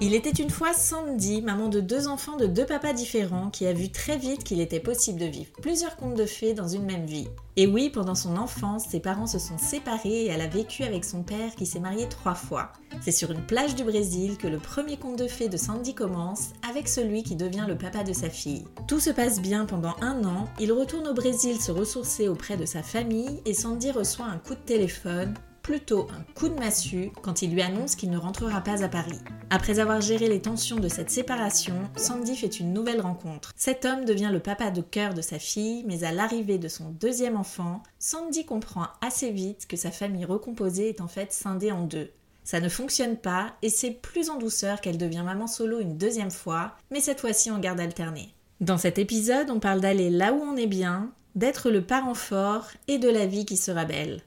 Il était une fois Sandy, maman de deux enfants de deux papas différents, qui a vu très vite qu'il était possible de vivre plusieurs contes de fées dans une même vie. Et oui, pendant son enfance, ses parents se sont séparés et elle a vécu avec son père qui s'est marié trois fois. C'est sur une plage du Brésil que le premier conte de fées de Sandy commence, avec celui qui devient le papa de sa fille. Tout se passe bien pendant un an, il retourne au Brésil se ressourcer auprès de sa famille et Sandy reçoit un coup de téléphone plutôt un coup de massue quand il lui annonce qu'il ne rentrera pas à Paris. Après avoir géré les tensions de cette séparation, Sandy fait une nouvelle rencontre. Cet homme devient le papa de cœur de sa fille, mais à l'arrivée de son deuxième enfant, Sandy comprend assez vite que sa famille recomposée est en fait scindée en deux. Ça ne fonctionne pas et c'est plus en douceur qu'elle devient maman solo une deuxième fois, mais cette fois-ci en garde alternée. Dans cet épisode, on parle d'aller là où on est bien, d'être le parent fort et de la vie qui sera belle.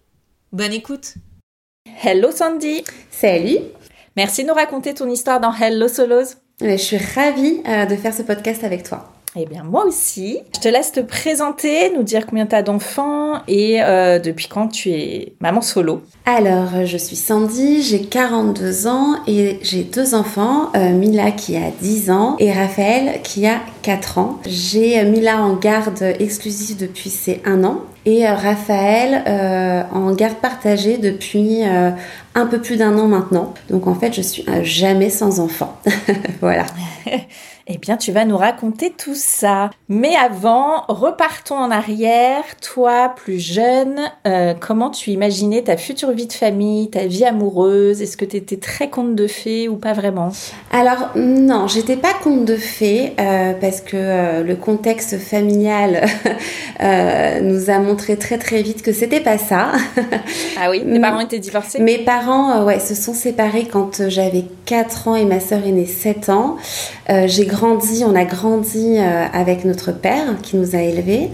Bonne écoute Hello Sandy Salut Merci de nous raconter ton histoire dans Hello Solos. Je suis ravie euh, de faire ce podcast avec toi. Eh bien, moi aussi. Je te laisse te présenter, nous dire combien tu as d'enfants et euh, depuis quand tu es maman solo. Alors, je suis Sandy, j'ai 42 ans et j'ai deux enfants, euh, Mila qui a 10 ans et Raphaël qui a 4 ans. J'ai Mila en garde exclusive depuis ses 1 an et Raphaël euh, en garde partagée depuis un peu plus d'un an maintenant. Donc en fait, je suis jamais sans enfant. voilà. Eh bien, tu vas nous raconter tout ça. Mais avant, repartons en arrière. Toi, plus jeune, euh, comment tu imaginais ta future vie de famille, ta vie amoureuse? Est-ce que tu étais très conte de fées ou pas vraiment? Alors, non, j'étais pas conte de fées euh, parce que euh, le contexte familial nous a montré très très vite que c'était pas ça. ah oui, tes parents étaient divorcés? Mes parents, ouais, se sont séparés quand j'avais 4 ans et ma sœur est née 7 ans. j'ai grandi, on a grandi euh, avec notre père qui nous a élevés.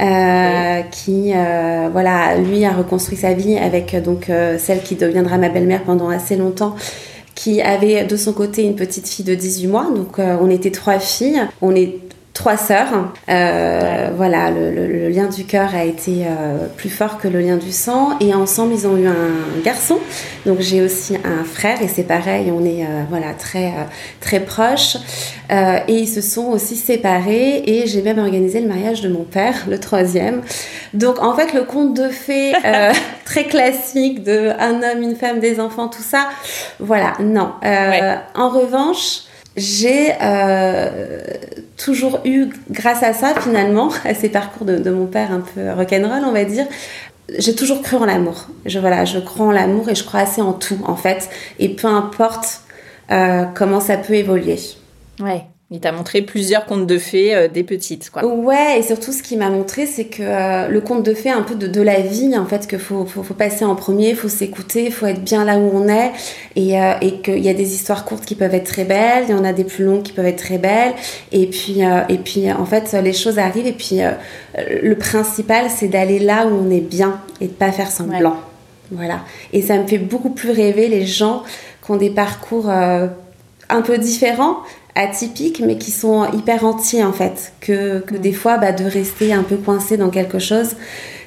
Euh, qui euh, voilà lui a reconstruit sa vie avec donc celle qui deviendra ma belle-mère pendant assez longtemps qui avait de son côté une petite fille de 18 mois donc on était trois filles on est trois sœurs. Euh, voilà, le, lien du cœur a été euh, plus fort que le lien du sang. Et ensemble, ils ont eu un garçon. Donc j'ai aussi un frère et c'est pareil, on est euh, voilà très très proches. et ils se sont aussi séparés et j'ai même organisé le mariage de mon père, le troisième. Donc en fait, le conte de fées très classique de un homme, une femme, des enfants, tout ça. Voilà, non. En revanche j'ai euh, toujours eu, grâce à ça finalement, à ces parcours de, mon père un peu rock'n'roll, on va dire, j'ai toujours cru en l'amour. Je, voilà, je crois en l'amour et je crois assez en tout en fait. Et peu importe euh, comment ça peut évoluer. Ouais. Il t'a montré plusieurs contes de fées euh, des petites, quoi. Ouais, et surtout ce qui m'a montré, c'est que euh, le conte de fées, un peu de, de, la vie, en fait, qu'il faut, faut, faut, passer en premier, faut s'écouter, faut être bien là où on est, et, euh, et qu'il y a des histoires courtes qui peuvent être très belles, il y en a des plus longues qui peuvent être très belles, et puis, et puis en fait, les choses arrivent, et puis le principal, c'est d'aller là où on est bien, et de pas faire semblant. Voilà. Et ça me fait beaucoup plus rêver les gens qui ont des parcours un peu différents, atypiques, mais qui sont hyper entiers en fait. Que, que des fois, bah, de rester un peu coincé dans quelque chose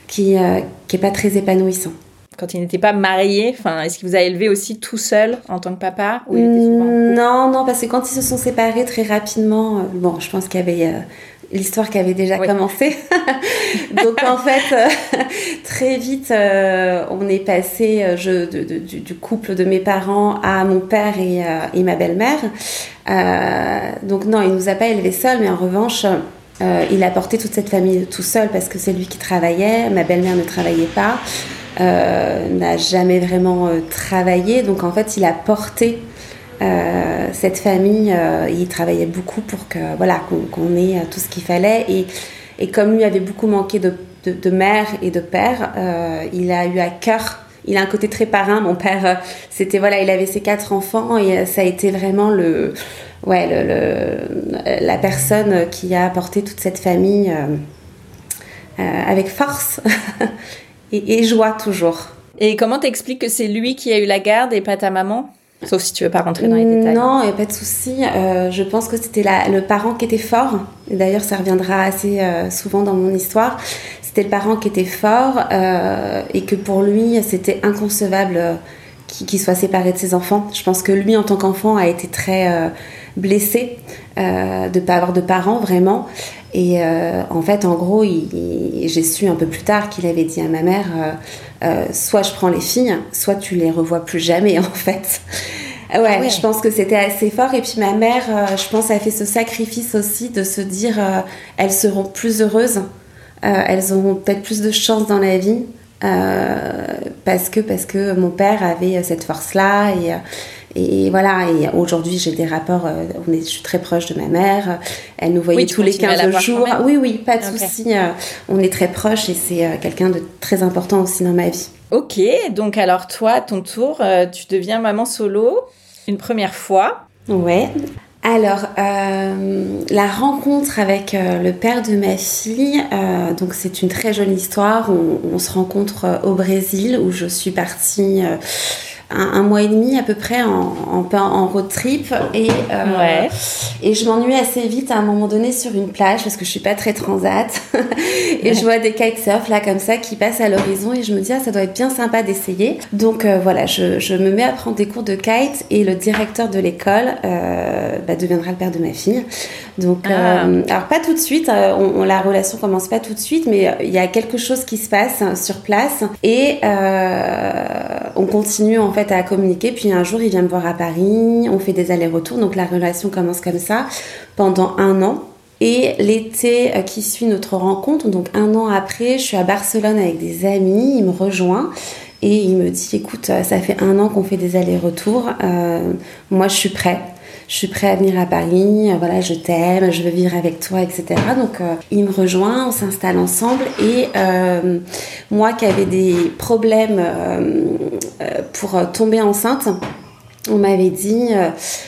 qui n'est pas très épanouissant quand il n'était pas marié est-ce qu'il vous a élevé aussi tout seul en tant que papa ou Non, non, parce que quand ils se sont séparés très rapidement, euh, bon, je pense qu'il y avait euh, l'histoire qui avait déjà commencé. Donc en fait, euh, très vite, on est passé je, du, couple de mes parents à mon père et, et ma belle-mère. donc non, il nous a pas élevés seuls, mais en revanche. il a porté toute cette famille tout seul parce que c'est lui qui travaillait, ma belle-mère ne travaillait pas. Euh, n'a jamais vraiment euh, travaillé. Donc en fait, il a porté euh, cette famille. il travaillait beaucoup pour que voilà qu'on ait tout ce qu'il fallait. Et, et, comme lui avait beaucoup manqué de, mère et de père, il a eu à cœur il a un côté très parrain. Mon père, c'était voilà, il avait ses quatre enfants et ça a été vraiment le, ouais, la personne qui a apporté toute cette famille avec force et, joie toujours. Et comment t'expliques que c'est lui qui a eu la garde et pas ta maman? Sauf si tu veux pas rentrer dans les détails. Non, a pas de souci. Euh, je pense que c'était le parent qui était fort. D'ailleurs, ça reviendra assez euh, souvent dans mon histoire. C'était le parent qui était fort euh, et que pour lui, c'était inconcevable qu'il soit séparé de ses enfants. Je pense que lui, en tant qu'enfant, a été très blessé de ne pas avoir de parents, vraiment. Et euh, en fait, en gros, j'ai su un peu plus tard qu'il avait dit à ma mère euh, euh, soit je prends les filles, soit tu les revois plus jamais, en fait. Ouais, ah ouais. je pense que c'était assez fort. Et puis ma mère, je pense, a fait ce sacrifice aussi de se dire elles seront plus heureuses, elles auront peut-être plus de chance dans la vie. parce que parce que mon père avait cette force là et et voilà, et aujourd'hui j'ai des rapports, euh, on est, je suis très proche de ma mère, elle nous voyait tous les 15 jours. Oui, oui, pas de souci, euh, on est très proches et c'est euh, quelqu'un de très important aussi dans ma vie. Ok, donc alors toi, ton tour, tu deviens maman solo une première fois. Ouais. Alors, la rencontre avec le père de ma fille, donc c'est une très jolie histoire. On, on se rencontre au Brésil où je suis partie un, mois et demi à peu près en, en, road trip. Et, euh, et je m'ennuie assez vite à un moment donné sur une plage parce que je suis pas très transat. Et je vois des kitesurf là comme ça qui passent à l'horizon et je me dis ah ça doit être bien sympa d'essayer. Donc euh, voilà je, je, me mets à prendre des cours de kite et le directeur de l'école euh, bah, deviendra le père de ma fille donc ah. alors pas tout de suite on, la relation commence pas tout de suite mais il y a quelque chose qui se passe sur place et on continue en fait à communiquer. Puis un jour, il vient me voir à Paris, on fait des allers-retours, donc la relation commence comme ça pendant un an. Et l'été euh, qui suit notre rencontre, donc un an après, je suis à Barcelone avec des amis, il me rejoint et il me dit écoute, euh, ça fait un an qu'on fait des allers-retours, euh, moi je suis prêt je suis prêt à venir à Paris, euh, voilà, je t'aime, je veux vivre avec toi, etc. Donc il me rejoint, on s'installe ensemble et moi qui avais des problèmes pour tomber enceinte, on m'avait dit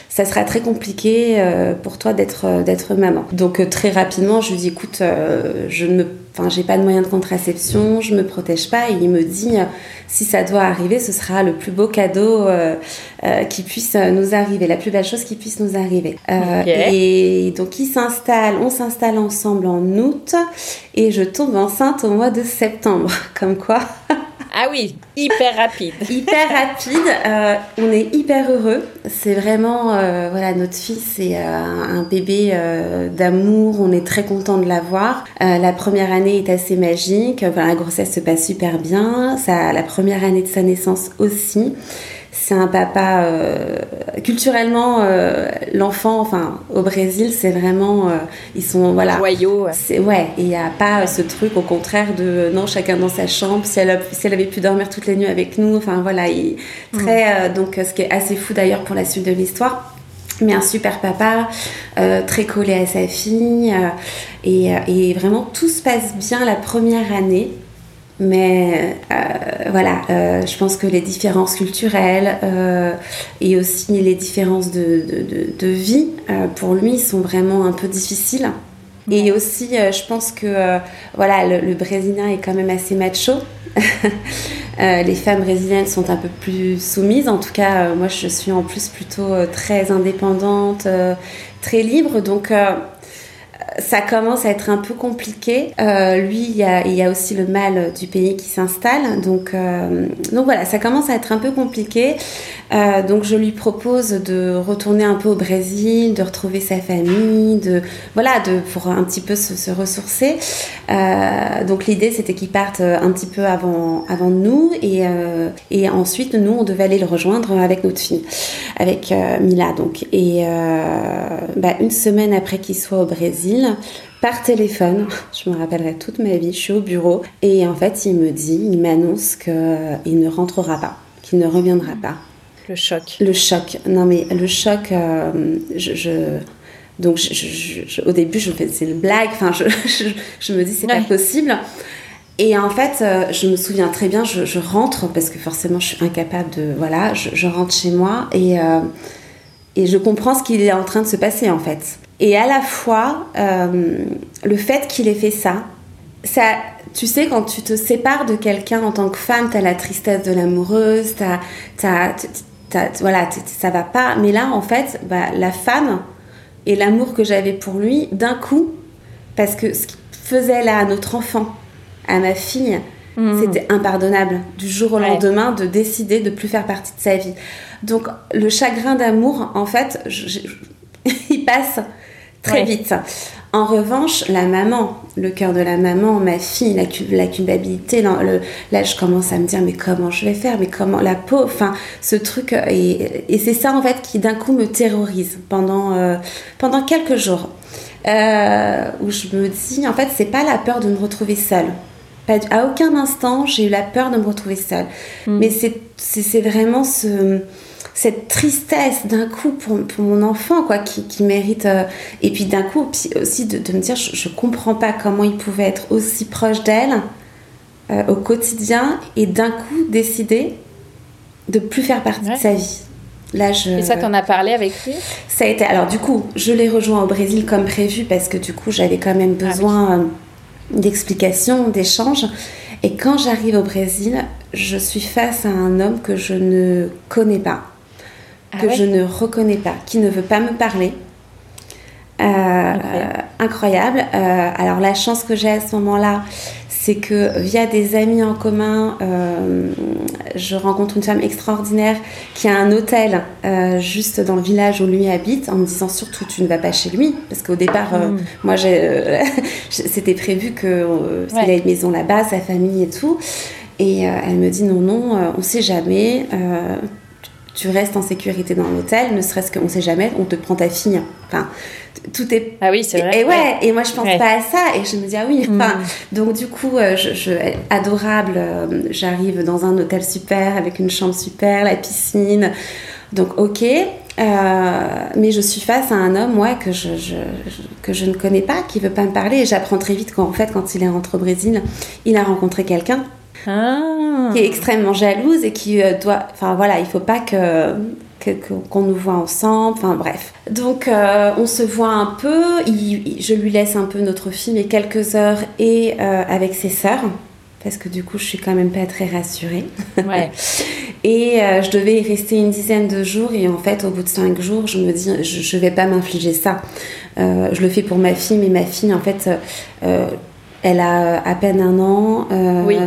ça sera très compliqué pour toi d'être d'être maman. Donc très rapidement, je lui dis écoute, je ne enfin j'ai pas de moyen de contraception, je me protège pas et il me dit si ça doit arriver, ce sera le plus beau cadeau euh, euh, qui puisse nous arriver, la plus belle chose qui puisse nous arriver. Euh, et donc, il s'installe, on s'installe ensemble en août et je tombe enceinte au mois de septembre. Comme quoi. Ah oui, hyper rapide. hyper rapide. on est hyper heureux. C'est vraiment, voilà, notre fils, c'est un bébé d'amour. On est très content de l'avoir. la première année est assez magique. la grossesse se passe super bien. Ça, la première année de sa naissance aussi. C'est un papa euh, culturellement euh, l'enfant enfin au Brésil c'est vraiment euh, ils sont voilà c'est ouais il n'y a pas ce truc au contraire de non chacun dans sa chambre si elle, si elle avait pu dormir toutes les nuits avec nous enfin voilà il, très mm. donc ce qui est assez fou d'ailleurs pour la suite de l'histoire mais un super papa, très collé à sa fille, et, et, vraiment tout se passe bien la première année. Mais euh, voilà, euh, je pense que les différences culturelles euh, et aussi les différences de, de, de, vie, pour lui, sont vraiment un peu difficiles. Et aussi, je pense que voilà, le, Brésilien est quand même assez macho. les femmes brésiliennes sont un peu plus soumises. En tout cas, moi, je suis en plus plutôt très indépendante, très libre. Donc, ça commence à être un peu compliqué. Euh, lui, il y, a, aussi le mal du pays qui s'installe. Donc, euh, donc voilà, ça commence à être un peu compliqué. Euh, donc je lui propose de retourner un peu au Brésil, de retrouver sa famille, de voilà, de pour un petit peu se, ressourcer. Donc l'idée c'était qu'il parte un petit peu avant avant nous et et ensuite nous on devait aller le rejoindre avec notre fille, avec Mila donc et bah, une semaine après qu'il soit au Brésil par téléphone, je me rappellerai toute ma vie, je suis au bureau et en fait il me dit, il m'annonce qu'il ne rentrera pas, qu'il ne reviendra pas. Le choc. Le choc. Non, mais le choc, euh, je, Donc, je, au début, je faisais une blague. Enfin, je, me dis, c'est pas possible. Et en fait, euh, je me souviens très bien, je, rentre, parce que forcément, je suis incapable de. Voilà, je, rentre chez moi et, euh, et je comprends ce qu'il est en train de se passer, en fait. Et à la fois, le fait qu'il ait fait ça, ça, tu sais, quand tu te sépares de quelqu'un en tant que femme, t'as la tristesse de l'amoureuse, t'as, voilà, ça va pas. Mais là, en fait, bah, la femme et l'amour que j'avais pour lui, d'un coup, parce que ce qu'il faisait là à notre enfant, à ma fille, mhm. c'était impardonnable du jour au lendemain de décider de plus faire partie de sa vie. Donc le chagrin d'amour, en fait, il passe très vite. En revanche, la maman, le cœur de la maman, ma fille, la, la culpabilité, là je commence à me dire mais comment je vais faire, mais comment la peau, enfin ce truc, euh, et, c'est ça en fait qui d'un coup me terrorise pendant, euh, pendant quelques jours. Euh, où je me dis en fait c'est pas la peur de me retrouver seule. à aucun instant j'ai eu la peur de me retrouver seule. Mm. Mais c'est vraiment ce cette tristesse d'un coup pour, pour, mon enfant, quoi, qui, qui mérite. Euh, et puis d'un coup, aussi de, de, me dire, je, je, comprends pas comment il pouvait être aussi proche d'elle euh, au quotidien et d'un coup décider de plus faire partie de sa vie. Là, je... Et ça, t'en as parlé avec lui? Ça a été. Alors, du coup, je l'ai rejoint au Brésil comme prévu parce que du coup, j'avais quand même ah besoin euh, d'explications, d'échanges. Et quand j'arrive au Brésil, je suis face à un homme que je ne connais pas ah que je ne reconnais pas, qui ne veut pas me parler. Euh, incroyable. Euh, alors la chance que j'ai à ce moment-là, c'est que via des amis en commun, euh, je rencontre une femme extraordinaire qui a un hôtel juste dans le village où lui habite, en me disant surtout tu ne vas pas chez lui, parce qu'au départ, mm. moi c'était prévu que qu'il ait une maison là-bas, sa famille et tout. Et elle me dit non non, on sait jamais tu restes en sécurité dans l'hôtel, ne serait-ce qu'on sait jamais, on te prend ta fille. Enfin, tout est. Ah oui, c'est vrai. Et, ouais, et moi je pense pas à ça, et je me dis ah oui. Mm. Enfin, donc du coup, euh, je, adorable, euh, j'arrive dans un hôtel super avec une chambre super, la piscine. Donc ok, euh, mais je suis face à un homme ouais, que, je, que je ne connais pas, qui veut pas me parler. Et j'apprends très vite qu'en fait, quand il est rentré au Brésil, il a rencontré quelqu'un ah. qui est extrêmement jalouse et qui euh, doit. Enfin voilà, il faut pas que qu'on nous voit ensemble, enfin bref. Donc euh, on se voit un peu, je lui laisse un peu notre film et quelques heures et euh, avec ses sœurs, parce que du coup je suis quand même pas très rassurée. Ouais. et je devais y rester une dizaine de jours et en fait au bout de cinq jours je me dis je, je vais pas m'infliger ça. je le fais pour ma fille, mais ma fille en fait elle a à peine un an. oui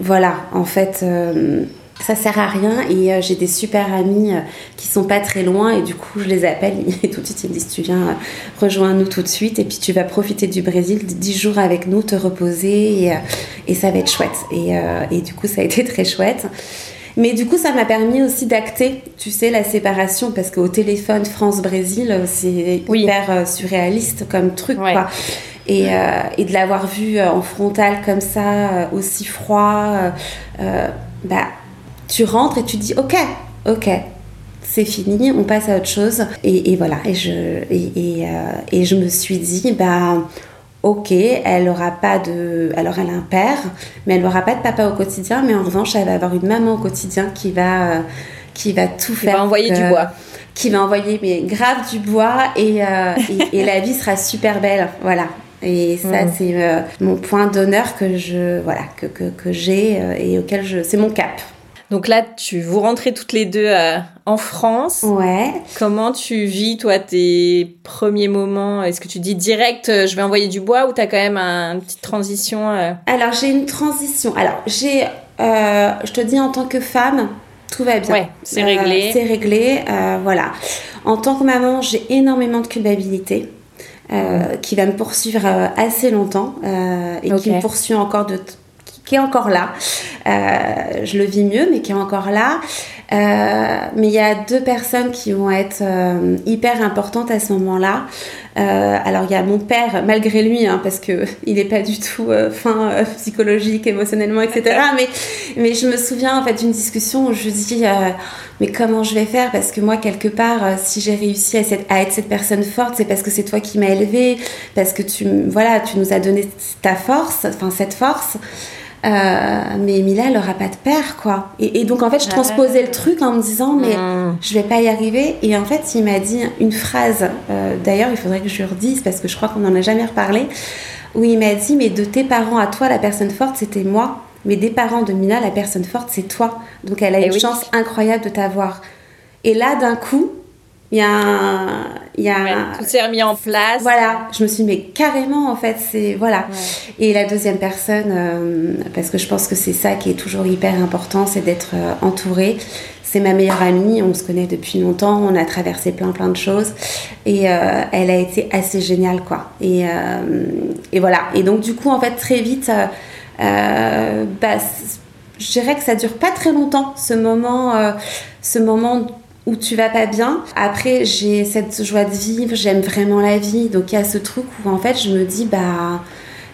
voilà, en fait, euh, ça sert à rien et euh, j'ai des super amis euh, qui sont pas très loin et du coup je les appelle et tout de suite ils me disent tu viens rejoindre nous tout de suite et puis tu vas profiter du Brésil 10 jours avec nous, te reposer et, ça va être chouette. Et, du coup ça a été très chouette. Mais du coup, ça m'a permis aussi d'acter, tu sais, la séparation, parce qu'au téléphone France-Brésil, c'est hyper surréaliste comme truc, quoi. Et, euh, et de l'avoir vu euh, en frontal comme ça, euh, aussi froid, bah, tu rentres et tu dis ok, ok, c'est fini, on passe à autre chose. Et, et voilà, et je, et, et, je me suis dit, bah, ok, elle aura pas de. Alors elle a un père, mais elle n'aura pas de papa au quotidien, mais en revanche, elle va avoir une maman au quotidien qui va, qui va tout faire. Qui va envoyer du bois. Qui va envoyer mais grave du bois et, et, la vie sera super belle. Voilà. Et ça, mm. c'est euh, mon point d'honneur que je voilà que, que, que j'ai euh, et auquel je c'est mon cap. Donc là, tu vous rentrez toutes les deux euh, en France. Ouais. Comment tu vis, toi, tes premiers moments? Est-ce que tu dis direct, euh, je vais envoyer du bois ou tu as quand même un- une petite transition euh? Alors, j'ai une transition. Alors, j'ai, je te dis en tant que femme, tout va bien. Ouais, c'est réglé. c'est réglé, voilà. En tant que maman, j'ai énormément de culpabilité. Euh, qui va me poursuivre euh, assez longtemps euh, et qui me poursuit encore de qui- est encore là. Euh, je le vis mieux, mais qui est encore là. Euh, mais il y a deux personnes qui vont être euh, hyper importantes à ce moment-là. Euh, alors il y a mon père, malgré lui, hein, parce que il n'est pas du tout euh, fin euh, psychologique, émotionnellement, etc. mais mais je me souviens en fait d'une discussion où je dis euh, mais comment je vais faire? Parce que moi quelque part si j'ai réussi à, cette- à être cette personne forte c'est parce que c'est toi qui m'as élevée parce que tu voilà tu nous as donné ta force enfin cette force Euh, mais Mila elle aura pas de père quoi et, et donc en fait je transposais le truc en me disant mais Mm. je vais pas y arriver. Et en fait, il m'a dit une phrase, euh, d'ailleurs, il faudrait que je lui redise parce que je crois qu'on n'en a jamais reparlé, où il m'a dit Mais de tes parents à toi, la personne forte, c'était moi. Mais des parents de Mina, la personne forte, c'est toi. Donc elle a Eh une oui. chance incroyable de t'avoir. Et là, d'un coup, il y a un. Il y a Ouais, tout s'est remis en place. voilà, je me suis dit, mais carrément, en fait, c'est. Voilà. Et la deuxième personne, euh, parce que je pense que c'est ça qui est toujours hyper important, c'est d'être euh, entourée. C'est ma meilleure amie, on se connaît depuis longtemps, on a traversé plein plein de choses. Et euh, elle a été assez géniale, quoi. Et, euh, et voilà. Et donc, du coup, en fait, très vite, bah, je dirais que ça dure pas très longtemps, ce moment, ce moment où tu vas pas bien. Après, j'ai cette joie de vivre, j'aime vraiment la vie. Donc, il y a ce truc où, en fait, je me dis, bah,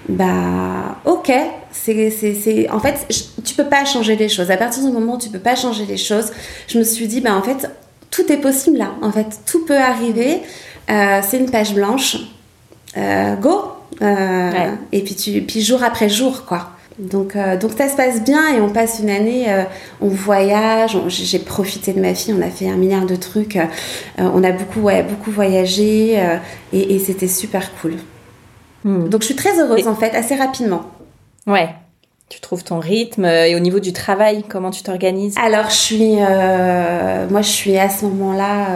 bah, ok. C'est, c'est, c'est... En fait, je- tu peux pas changer les choses. À partir du moment où tu peux pas changer les choses, je me suis dit, bah, en fait, tout est possible là. En fait, tout peut arriver. Euh, c'est une page blanche. Euh, go! Euh, Ouais. Et puis, tu, puis jour après jour, quoi. Donc, euh, donc ça se passe bien et on passe une année, euh, on voyage, j'ai profité de ma fille, on a fait un milliard de trucs, euh, on a beaucoup, ouais, beaucoup voyagé et, et c'était super cool. Mm. Donc je suis très heureuse Et- en fait, assez rapidement. Ouais. Tu trouves ton rythme et au niveau du travail, comment tu t'organises? Alors je suis, moi je suis à ce moment-là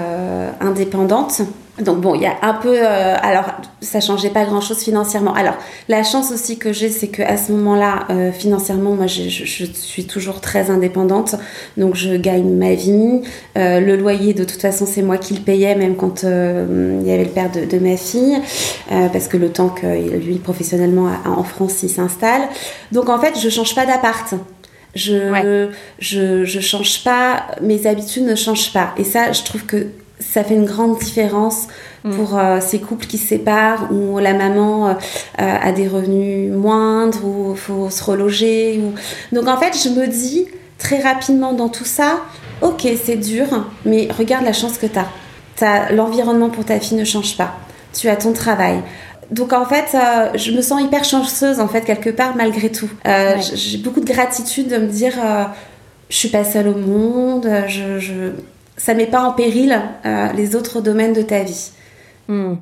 indépendante. Donc bon, il y a un peu, euh, alors ça changeait pas grand-chose financièrement. Alors la chance aussi que j'ai, c'est que à ce moment-là, euh, financièrement, moi je, je- je suis toujours très indépendante, donc je gagne ma vie. Euh, le loyer, de toute façon, c'est moi qui le payais, même quand euh, il y avait le père de, de ma fille, euh, parce que le temps que lui professionnellement en France il s'installe. Donc en fait, je change pas d'appart. Je, Ouais. je, je change pas, mes habitudes ne changent pas. Et ça, je trouve que ça fait une grande différence pour euh, ces couples qui se séparent, où la maman euh, euh, a des revenus moindres, où il faut se reloger. Ou... Donc en fait, je me dis très rapidement dans tout ça, ok, c'est dur, mais regarde la chance que tu as. L'environnement pour ta fille ne change pas. Tu as ton travail. Donc en fait, euh, je me sens hyper chanceuse en fait quelque part malgré tout. Ouais. J'ai beaucoup de gratitude de me dire, je suis pas seule au monde. Je, je... ça met pas en péril euh, les autres domaines de ta vie. Hmm.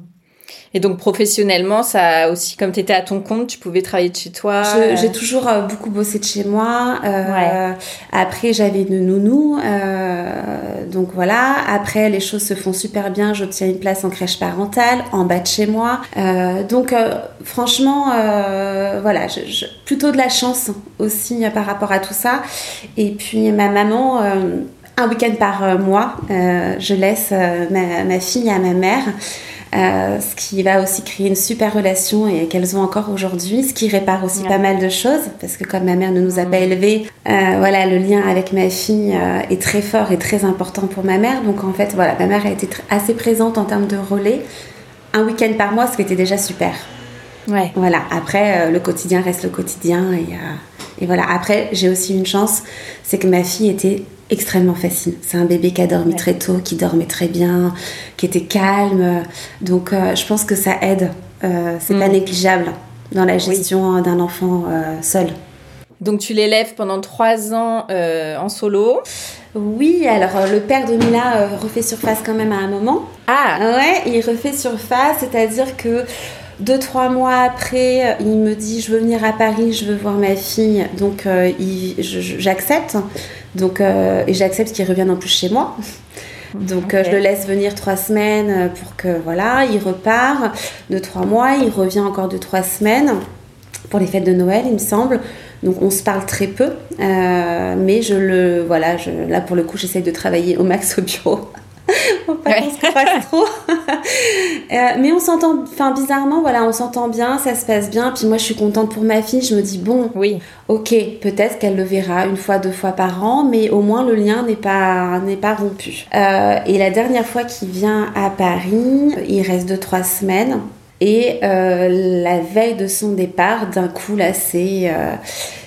Et donc professionnellement, ça aussi, comme tu étais à ton compte, tu pouvais travailler de chez toi. Euh, J'ai toujours euh, beaucoup bossé de chez moi. Euh, Après, j'avais une nounou. donc voilà. Après, les choses se font super bien. J'obtiens une place en crèche parentale, en bas de chez moi. Donc, franchement, voilà, je- je- plutôt de la chance aussi par rapport à tout ça. Et puis, ma maman. Un week-end par euh, mois, euh, je laisse euh, ma, ma fille à ma mère. Euh, ce qui va aussi créer une super relation et qu'elles ont encore aujourd'hui, ce qui répare aussi Ouais. pas mal de choses parce que comme ma mère ne nous a pas élevés, euh, voilà, le lien avec ma fille euh, est très fort et très important pour ma mère. Donc en fait, voilà, ma mère a été assez présente en termes de relais. Un week-end par mois, ce qui était déjà super. Ouais. Voilà, après, le quotidien reste le quotidien. Et, et voilà, après, j'ai aussi une chance, c'est que ma fille était extrêmement facile. C'est un bébé qui a dormi Ouais. très tôt, qui dormait très bien, qui était calme. Donc, euh, je pense que ça aide. Euh, c'est pas Mm. négligeable dans la gestion d'un enfant euh, seul. Donc tu l'élèves pendant trois ans euh, en solo. Oui, alors euh, le père de Mila euh, refait surface quand même à un moment. Ah, Ouais, il refait surface, c'est-à-dire que Deux, trois mois après, il me dit je veux venir à Paris, je veux voir ma fille. Donc euh, j'accepte. Donc euh, et j'accepte qu'il revienne en plus chez moi. Donc euh, je le laisse venir trois semaines euh, pour que voilà, il repart. Deux, trois mois, il revient encore deux, trois semaines pour les fêtes de Noël, il me semble. Donc on se parle très peu, euh, mais je le voilà, je, là pour le coup, j'essaye de travailler au max au bureau. Faut pas qu'on se croise trop. Euh, mais on s'entend, enfin bizarrement, voilà, on s'entend bien, ça se passe bien. Puis moi, je suis contente pour ma fille. Je me dis bon, Oui. ok, peut-être qu'elle le verra une fois, deux fois par an, mais au moins le lien n'est pas n'est pas rompu. Euh, et la dernière fois qu'il vient à Paris, il reste deux trois semaines. Et euh, la veille de son départ, d'un coup là, c'est euh,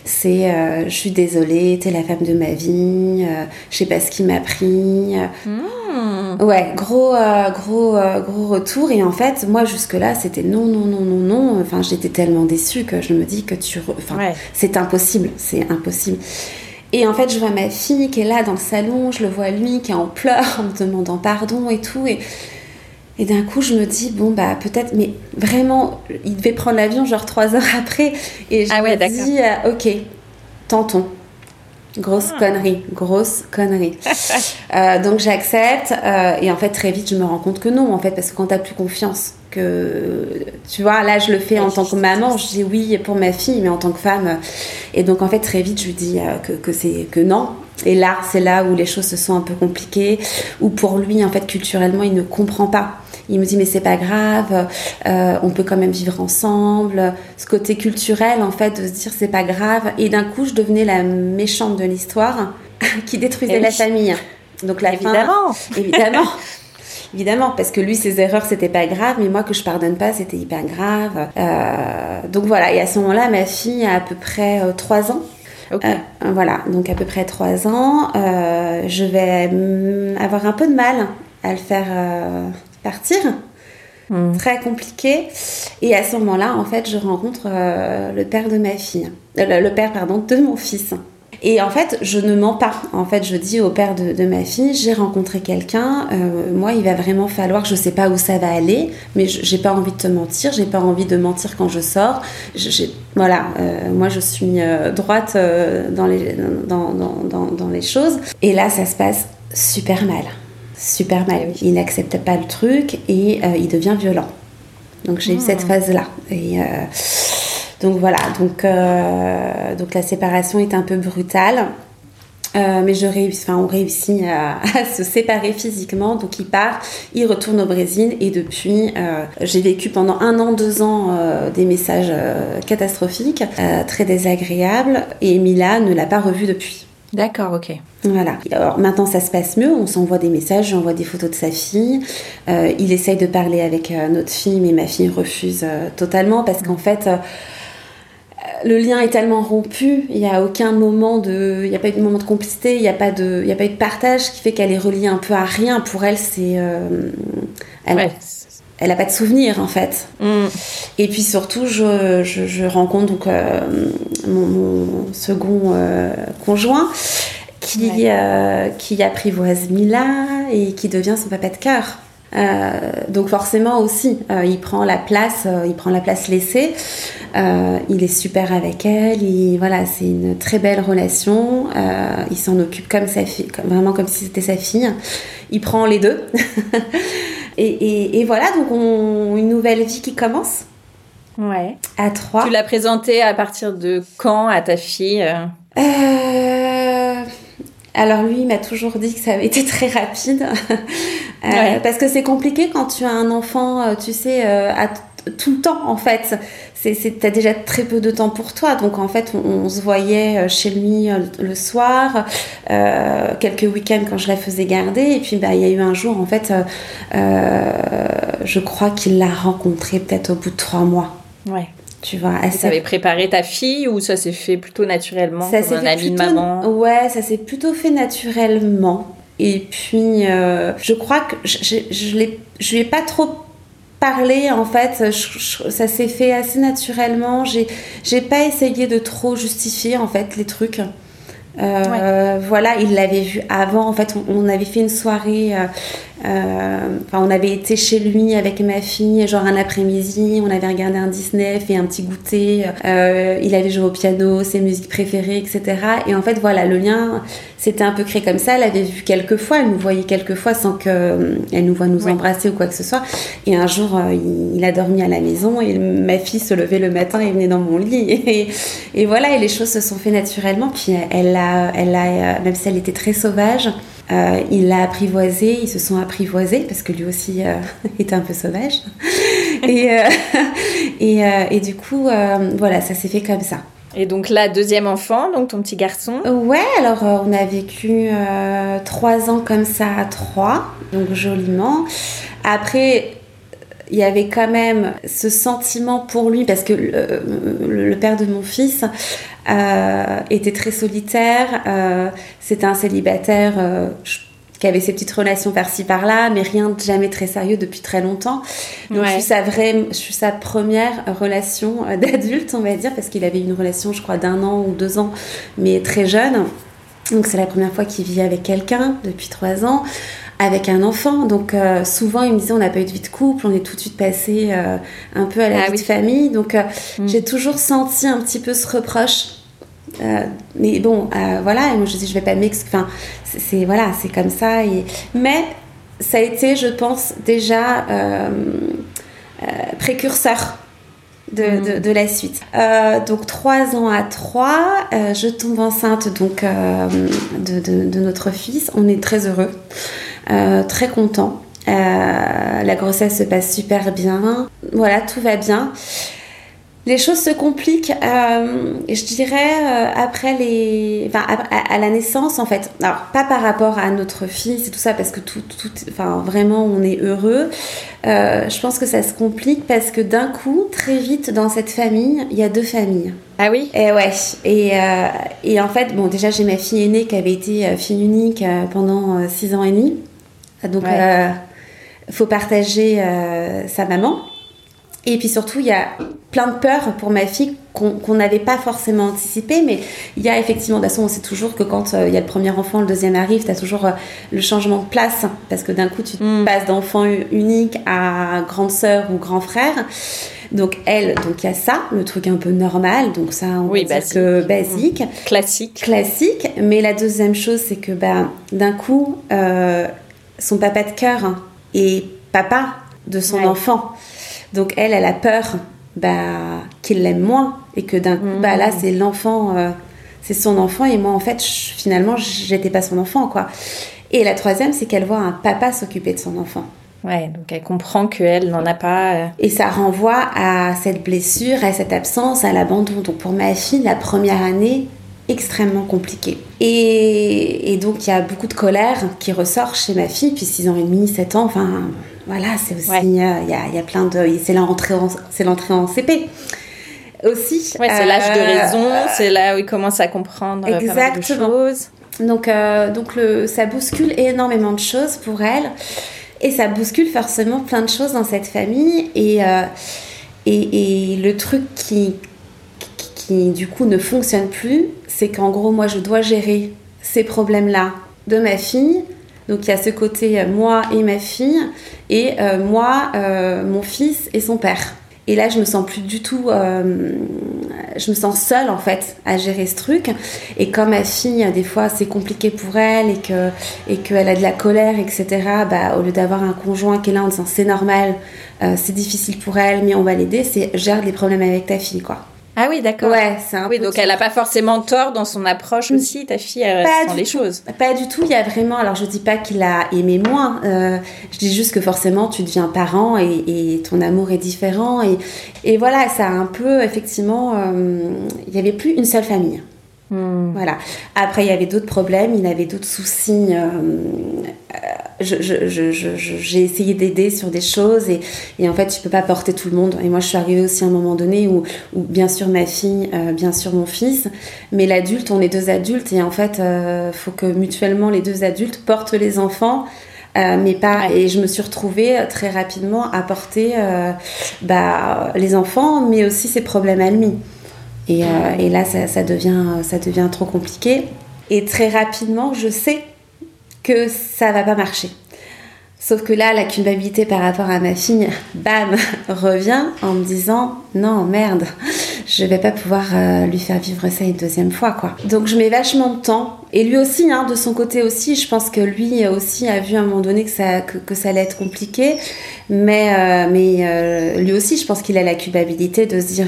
c'est euh, je suis désolée, t'es la femme de ma vie, je sais pas ce qui m'a pris. Hmm. Ouais, gros, gros, gros retour. Et en fait, moi, jusque-là, c'était non, non, non, non, non. Enfin, j'étais tellement déçue que je me dis que tu. re- Enfin, Ouais. c'est impossible, c'est impossible. Et en fait, je vois ma fille qui est là dans le salon, je le vois lui qui est en pleurs, en me demandant pardon et tout. Et, et d'un coup, je me dis, bon, bah, peut-être, mais vraiment, il devait prendre l'avion genre trois heures après. Et je Ah ouais, me dis, euh, ok, tentons. Grosse Ah. connerie, grosse connerie. Euh, donc j'accepte euh, et en fait très vite je me rends compte que non en fait parce que quand t'as plus confiance que tu vois là je le fais en tant que maman je dis oui pour ma fille mais en tant que femme et donc en fait très vite je lui dis euh, que, que c'est que non et là c'est là où les choses se sont un peu compliquées où pour lui en fait culturellement il ne comprend pas il me dit mais c'est pas grave euh, on peut quand même vivre ensemble ce côté culturel en fait de se dire c'est pas grave et d'un coup je devenais la méchante de l'histoire qui détruisait Eh oui. la famille donc la fin- Évidemment. évidemment. Évidemment, parce que lui, ses erreurs, c'était pas grave, mais moi, que je pardonne pas, c'était hyper grave. Euh, donc voilà, et à ce moment-là, ma fille a à peu près 3 ans. Euh, voilà, donc à peu près 3 ans. Euh, je vais mm, avoir un peu de mal à le faire euh, partir. Hmm. Très compliqué. Et à ce moment-là, en fait, je rencontre euh, le père de ma fille. Euh, le, père, pardon, de mon fils. Et en fait, je ne mens pas. En fait, je dis au père de, de ma fille, j'ai rencontré quelqu'un. euh, moi, il va vraiment falloir, je sais pas où ça va aller, mais je- j'ai pas envie de te mentir. J'ai pas envie de mentir quand je sors. Je- voilà, euh, moi, je suis euh, droite dans, les, dans, dans, dans, dans les choses. Et là, ça se passe super mal. Super mal. Il n'accepte pas le truc et euh, il devient violent. Donc j'ai eu cette phase-là. Et euh, donc voilà, donc, euh, donc la séparation est un peu brutale. Mais je réussis, enfin, on réussit à, à se séparer physiquement. Donc il part, il retourne au Brésil et depuis, j'ai vécu pendant un an, deux ans des messages catastrophiques, très désagréables. Et Mila ne l'a pas revu depuis. D'accord, ok. Voilà. Alors maintenant ça se passe mieux, on s'envoie des messages, j'envoie des photos de sa fille. Euh, il essaye de parler avec euh, notre fille, mais ma fille refuse euh, totalement parce qu'en fait le lien est tellement rompu, il n'y a aucun moment de, il n'y a pas eu de moment de complicité, il n'y a pas de, il y a pas eu de partage qui fait qu'elle est reliée un peu à rien. Pour elle, c'est, euh, elle, Ouais. Elle a pas de souvenirs en fait. Hmm. Et puis surtout, je, je, je rencontre donc euh, mon, mon second euh, conjoint qui, Ouais. euh, qui apprivoise Mila et qui devient son papa de cœur. Donc forcément aussi, il prend la place, il prend la place laissée. Il est super avec elle. Il, voilà, c'est une très belle relation. Il s'en occupe comme sa fille, comme- vraiment comme si c'était sa fille. Il prend les deux. et, et- et voilà, donc on, une nouvelle vie qui commence Ouais. à trois. Tu l'as présenté à partir de quand à ta fille euh Euh, Alors lui, il m'a toujours dit que ça avait été très rapide. Euh, Ouais. Parce que c'est compliqué quand tu as un enfant, tu sais, euh, à tout le temps en fait. C'est, t'as déjà très peu de temps pour toi. Donc en fait, on, on se voyait euh, chez lui euh, le soir, euh, quelques week-ends quand je la faisais garder. Et puis bah, il y a eu un jour, en fait, euh, je crois qu'il l'a rencontrée peut-être au bout de trois mois. Ouais. Tu vois, elle avais préparé ta fille ou ça s'est fait plutôt naturellement Ça comme un ami de maman? Ouais, ça s'est plutôt fait naturellement. Et puis, euh, je crois que je, je, je, l'ai- je lui ai pas trop parlé en fait. Je- je- ça s'est fait assez naturellement. J'ai, j'ai pas essayé de trop justifier en fait les trucs. Euh, Voilà, il l'avait vu avant. En fait, on, on avait fait une soirée euh, Euh, enfin, on avait été chez lui avec ma fille, genre un après-midi, on avait regardé un Disney, fait un petit goûter. Euh, il avait joué au piano, ses musiques préférées, etc. Et en fait, voilà, le lien s'était un peu créé comme ça. Elle avait vu quelques fois, elle nous voyait quelques fois sans qu'elle nous voit nous embrasser ou quoi que ce soit. Et un jour, il, a dormi à la maison et ma fille se levait le matin et venait dans mon lit. Et, et voilà, et les choses se sont fait naturellement. Puis elle a, elle a, même si elle était très sauvage, euh, il l'a apprivoisé, ils se sont apprivoisés parce que lui aussi euh, était un peu sauvage. et, euh, et, et, du coup, voilà, ça s'est fait comme ça. Et donc là, deuxième enfant, donc ton petit garçon Ouais, alors on a vécu trois ans comme ça à trois, donc joliment. Après, il y avait quand même ce sentiment pour lui, parce que le, père de mon fils euh, était très solitaire, euh, c'était un célibataire euh, qui avait ses petites relations par-ci par-là, mais rien de jamais très sérieux depuis très longtemps. Donc je, suis sa vraie, je suis sa première relation d'adulte, on va dire, parce qu'il avait une relation, je crois, d'un an ou deux ans, mais très jeune. Donc c'est la première fois qu'il vit avec quelqu'un depuis trois ans avec un enfant. Donc euh, souvent, il me disait, on n'a pas eu de vie de couple, on est tout de suite passé euh, un peu à la ah vie de famille. Donc euh, mm. j'ai toujours senti un petit peu ce reproche. Mais bon, voilà, et moi je dis, je vais pas m'excuser. Enfin, c'est voilà, c'est comme ça. Et... Mais ça a été, je pense, déjà précurseur. De, mm. de, la suite. donc trois ans à trois, je tombe enceinte donc de, de, notre fils. On est très heureux. Euh, très content. Euh, la grossesse se passe super bien. Voilà, tout va bien. Les choses se compliquent, euh, je dirais, après les, enfin, à, la naissance en fait. Alors pas par rapport à notre fils et tout ça, parce que tout, tout enfin vraiment, on est heureux. je pense que ça se complique parce que d'un coup, très vite dans cette famille, il y a deux familles. Ah oui? Et ouais. Et, et en fait, bon, déjà j'ai ma fille aînée qui avait été fille unique pendant six ans et demi. Donc, il euh, faut partager euh, sa maman. Et puis surtout, il y a plein de peurs pour ma fille qu'on n'avait pas forcément anticipé, mais il y a effectivement, de toute façon, on sait toujours que quand euh, il y a le premier enfant, le deuxième arrive, tu as toujours le changement de place, parce que d'un coup, tu mm. passes d'enfant unique à grande sœur ou grand frère. Donc elle, donc il y a ça, le truc un peu normal, donc ça on oui, basique. que basique, classique, classique. Mais la deuxième chose, c'est que ben d'un coup, son papa de cœur et papa de son enfant. Donc elle, elle a peur bah, qu'il l'aime moins et que d'un coup, bah, là, mm. c'est l'enfant, euh, c'est son enfant et moi, en fait, finalement, j'étais pas son enfant, quoi. Et la troisième, c'est qu'elle voit un papa s'occuper de son enfant. Ouais, donc elle comprend qu'elle n'en a pas. Euh. Et ça renvoie à cette blessure, à cette absence, à l'abandon. Donc pour ma fille, la première année, extrêmement compliqué. Et, donc il y a beaucoup de colère qui ressort chez ma fille, puis 6 ans et demi, 7 ans, enfin voilà, c'est aussi, euh, il y, a, y, a, plein de... C'est l'entrée en, en CP aussi. Ouais, c'est l'âge de euh, raison, c'est là où il commence à comprendre exactement. pas mal de choses. Donc, euh, donc le, ça bouscule énormément de choses pour elle. Et ça bouscule forcément plein de choses dans cette famille. Et, et, et, le truc qui, qui, du coup, ne fonctionne plus, c'est qu'en gros, moi, je dois gérer ces problèmes-là de ma fille. Donc il y a ce côté euh, moi et ma fille, et euh, moi, euh, mon fils et son père. Et là, je me sens plus du tout. je me sens seule en fait à gérer ce truc. Et comme ma fille, des fois, c'est compliqué pour elle et que et qu'elle a de la colère, etc. Bah, au lieu d'avoir un conjoint qui est là en disant c'est normal, c'est difficile pour elle, mais on va l'aider, c'est gère les problèmes avec ta fille, quoi. Ah oui, d'accord. Ouais, c'est un Oui, donc elle n'a pas forcément tort dans son approche aussi, ta fille, elle pas les choses. Pas du tout, il y a vraiment... Alors je dis pas qu'il a aimé moins, euh, je dis juste que forcément tu deviens parent et, ton amour est différent. Et, et, voilà, ça a un peu, effectivement, euh, il n'y avait plus une seule famille. Hmm. Voilà. Après, il y avait d'autres problèmes, il avait d'autres soucis. Euh, j'ai essayé d'aider sur des choses et, et, en fait, tu peux pas porter tout le monde. Et moi, je suis arrivée aussi à un moment donné où, où bien sûr ma fille, euh, bien sûr mon fils, mais l'adulte, on est deux adultes et en fait, il euh, faut que mutuellement les deux adultes portent les enfants. mais pas et je me suis retrouvée très rapidement à porter bah, les enfants mais aussi ses problèmes à lui et, euh, et là, ça, ça, devient, ça devient trop compliqué. Et très rapidement, je sais que ça va pas marcher. Sauf que là, la culpabilité par rapport à ma fille, bam, revient en me disant non, merde, je vais pas pouvoir euh, lui faire vivre ça une deuxième fois, quoi. Donc je mets vachement de temps. Et lui aussi, hein, de son côté aussi, je pense que lui aussi a vu à un moment donné que ça, que, ça allait être compliqué. Mais, euh, mais euh, lui aussi, je pense qu'il a la culpabilité de se dire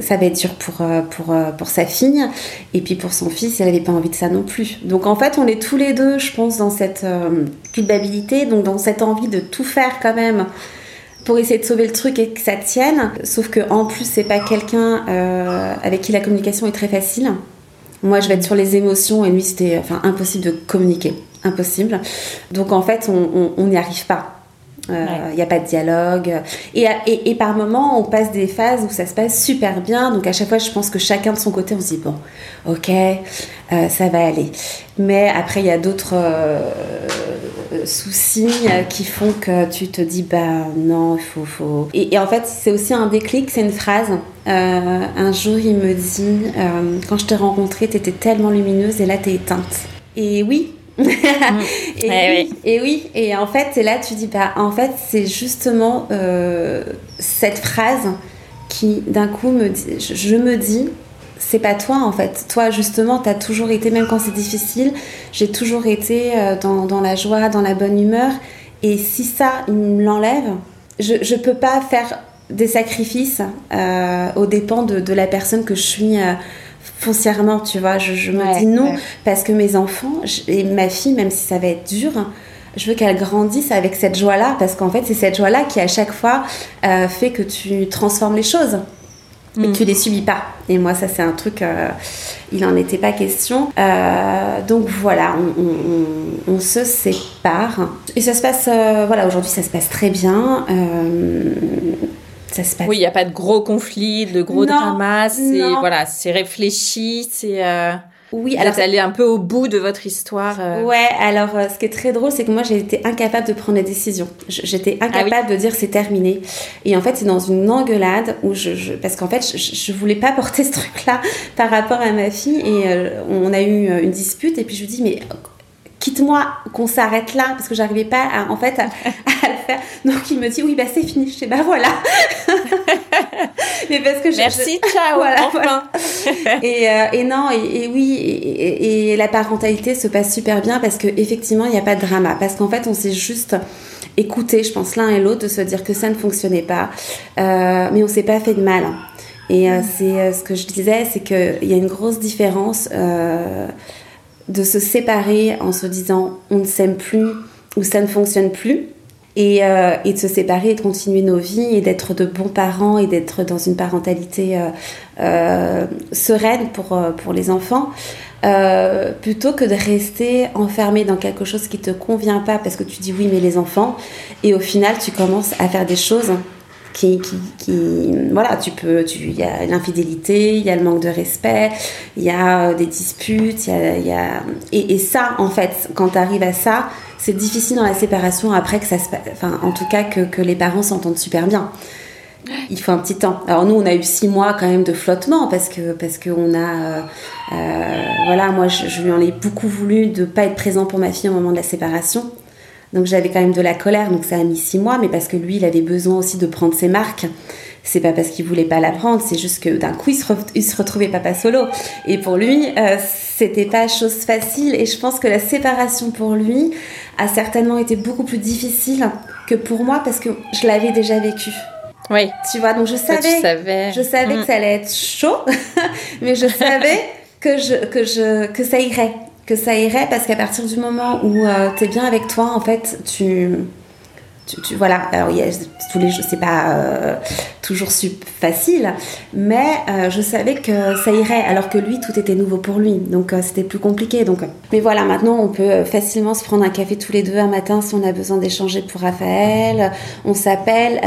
ça va être dur pour, pour, pour sa fille. Et puis pour son fils, il n'avait pas envie de ça non plus. Donc en fait, on est tous les deux, je pense, dans cette culpabilité, donc dans cette envie de tout faire quand même pour essayer de sauver le truc et que ça tienne. Sauf que en plus, c'est pas quelqu'un euh, avec qui la communication est très facile. Moi, je vais être sur les émotions et lui, c'était enfin, impossible de communiquer. Impossible. Donc en fait, on n'y arrive pas. Il euh, n'y a pas de dialogue. Et, et, par moments, on passe des phases où ça se passe super bien. Donc à chaque fois, je pense que chacun de son côté, on se dit, bon, ok, euh, ça va aller. Mais après, il y a d'autres euh, soucis qui font que tu te dis, bah non, il faut... faut... Et, en fait, c'est aussi un déclic, c'est une phrase. Un jour, il me dit, quand je t'ai rencontrée, tu étais tellement lumineuse et là, tu es éteinte. Et oui, et, oui, et oui, et en fait, c'est là tu dis, bah, en fait, c'est justement euh, cette phrase qui, d'un coup, me dit, je, me dis, c'est pas toi en fait. Toi, justement, tu as toujours été, même quand c'est difficile, j'ai toujours été euh, dans, dans, la joie, dans la bonne humeur. Et si ça, il me l'enlève, je, je peux pas faire des sacrifices euh, aux dépens de, de, la personne que je suis foncièrement, tu vois. Je, me dis non parce que mes enfants et ma fille, même si ça va être dur, je veux qu'elle grandisse avec cette joie-là parce qu'en fait, c'est cette joie-là qui à chaque fois euh, fait que tu transformes les choses. Et que mm. tu les subis pas. Et moi, ça, c'est un truc, euh, il n'en était pas question. Euh, donc voilà, on, se sépare. Et ça se passe, voilà, aujourd'hui, ça se passe très bien. Oui, il n'y a pas de gros conflits, de gros dramas. C'est voilà, c'est réfléchi, c'est. Euh, oui, alors allé un peu au bout de votre histoire. Euh. Ouais, alors euh, ce qui est très drôle, c'est que moi j'ai été incapable de prendre la décision. J'étais ah incapable de dire c'est terminé. Et en fait, c'est dans une engueulade où je, parce qu'en fait, je, je, voulais pas porter ce truc-là par rapport à ma fille et on a eu une dispute et puis je lui dis mais quitte-moi qu'on s'arrête là parce que j'arrivais pas à, en fait à, le faire. Donc il me dit oui bah c'est fini. Je sais bah voilà. Mais parce que merci ciao voilà, enfin. et, euh, et, non et, oui et, la parentalité se passe super bien parce que effectivement il n'y a pas de drama. Parce qu'en fait on s'est juste écouté je pense l'un et l'autre de se dire que ça ne fonctionnait pas. Euh, mais on s'est pas fait de mal. Et euh, c'est ce que je disais c'est qu'il y a une grosse différence de se séparer en se disant on ne s'aime plus ou ça ne fonctionne plus. Et, euh, et, de se séparer et de continuer nos vies et d'être de bons parents et d'être dans une parentalité euh, euh, sereine pour, pour les enfants, plutôt que de rester enfermé dans quelque chose qui te convient pas parce que tu dis oui mais les enfants et au final tu commences à faire des choses qui, qui, voilà, tu peux, il y a l'infidélité, il y a le manque de respect, il y a euh, des disputes, il y a, et, et, ça, en fait, quand tu arrives à ça, c'est difficile dans la séparation après que ça se, enfin, en tout cas que, que les parents s'entendent super bien. Il faut un petit temps. Alors nous, on a eu six mois quand même de flottement parce que parce que on a, euh, euh, voilà, moi je, je, lui en ai beaucoup voulu de pas être présent pour ma fille au moment de la séparation. Donc j'avais quand même de la colère, donc ça a mis six mois, mais parce que lui, il avait besoin aussi de prendre ses marques. C'est pas parce qu'il voulait pas la prendre, c'est juste que d'un coup, il se, retrouvait papa solo. Et pour lui, euh, c'était pas chose facile. Et je pense que la séparation pour lui a certainement été beaucoup plus difficile que pour moi parce que je l'avais déjà vécu. Oui. Tu vois, donc je savais, je savais que mm. ça allait être chaud, mais je savais que je, que je, que ça irait que ça irait parce qu'à partir du moment où euh, tu es bien avec toi, en fait, tu, tu, voilà, alors il y a, tous les c'est pas euh, toujours facile, mais euh, je savais que ça irait, alors que lui, tout était nouveau pour lui, donc euh, c'était plus compliqué. Donc, mais voilà, maintenant, on peut facilement se prendre un café tous les deux un matin si on a besoin d'échanger pour Raphaël. On s'appelle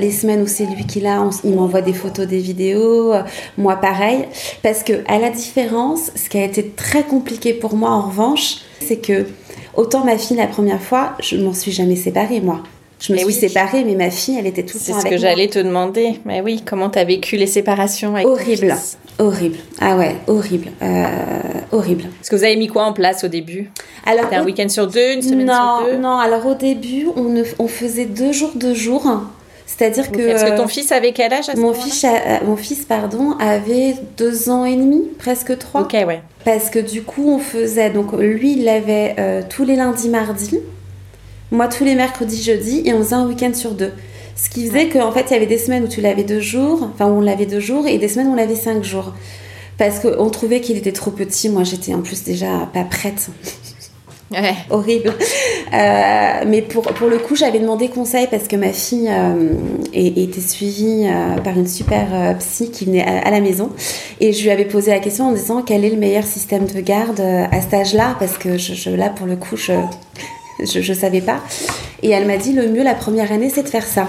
les semaines où c'est lui qui l'a, il m'envoie des photos, des vidéos, moi pareil, parce que à la différence, ce qui a été très compliqué pour moi en revanche, c'est que autant ma fille la première fois, je m'en suis jamais séparée moi Je me Eh suis oui. séparée, mais ma fille, elle était tout le C'est temps ce avec que j'allais te demander. Mais oui, comment t'as vécu les séparations avec Horrible, horrible. Ah ouais, horrible, euh, horrible. Est-ce que vous avez mis quoi en place au début? Alors, C'était un au- week-end sur deux, une semaine non, sur deux? non. Alors au début, on, ne- on faisait deux jours, deux jours. C'est-à-dire que, Parce que euh, ton fils avait quel âge à ce mon fils, a- mon fils, pardon, avait deux ans et demi, presque trois. Ok, ouais. Parce que du coup, on faisait. Donc, lui, il l'avait euh, tous les lundis, mardis. Moi, tous les mercredis, jeudis. Et on faisait un week-end sur deux. Ce qui faisait qu'en fait, il y avait des semaines où tu l'avais deux jours. Enfin, où on l'avait deux jours. Et des semaines où on l'avait cinq jours. Parce qu'on trouvait qu'il était trop petit. Moi, j'étais en plus déjà pas prête. Ouais. Horrible. Euh, mais pour, pour le coup, j'avais demandé conseil parce que ma fille euh, était suivie euh, par une super psy qui venait à, à la maison. Et je lui avais posé la question en disant quel est le meilleur système de garde à cet âge-là? Parce que je, je- là, pour le coup, je je, je savais pas. Et elle m'a dit le mieux la première année, c'est de faire ça.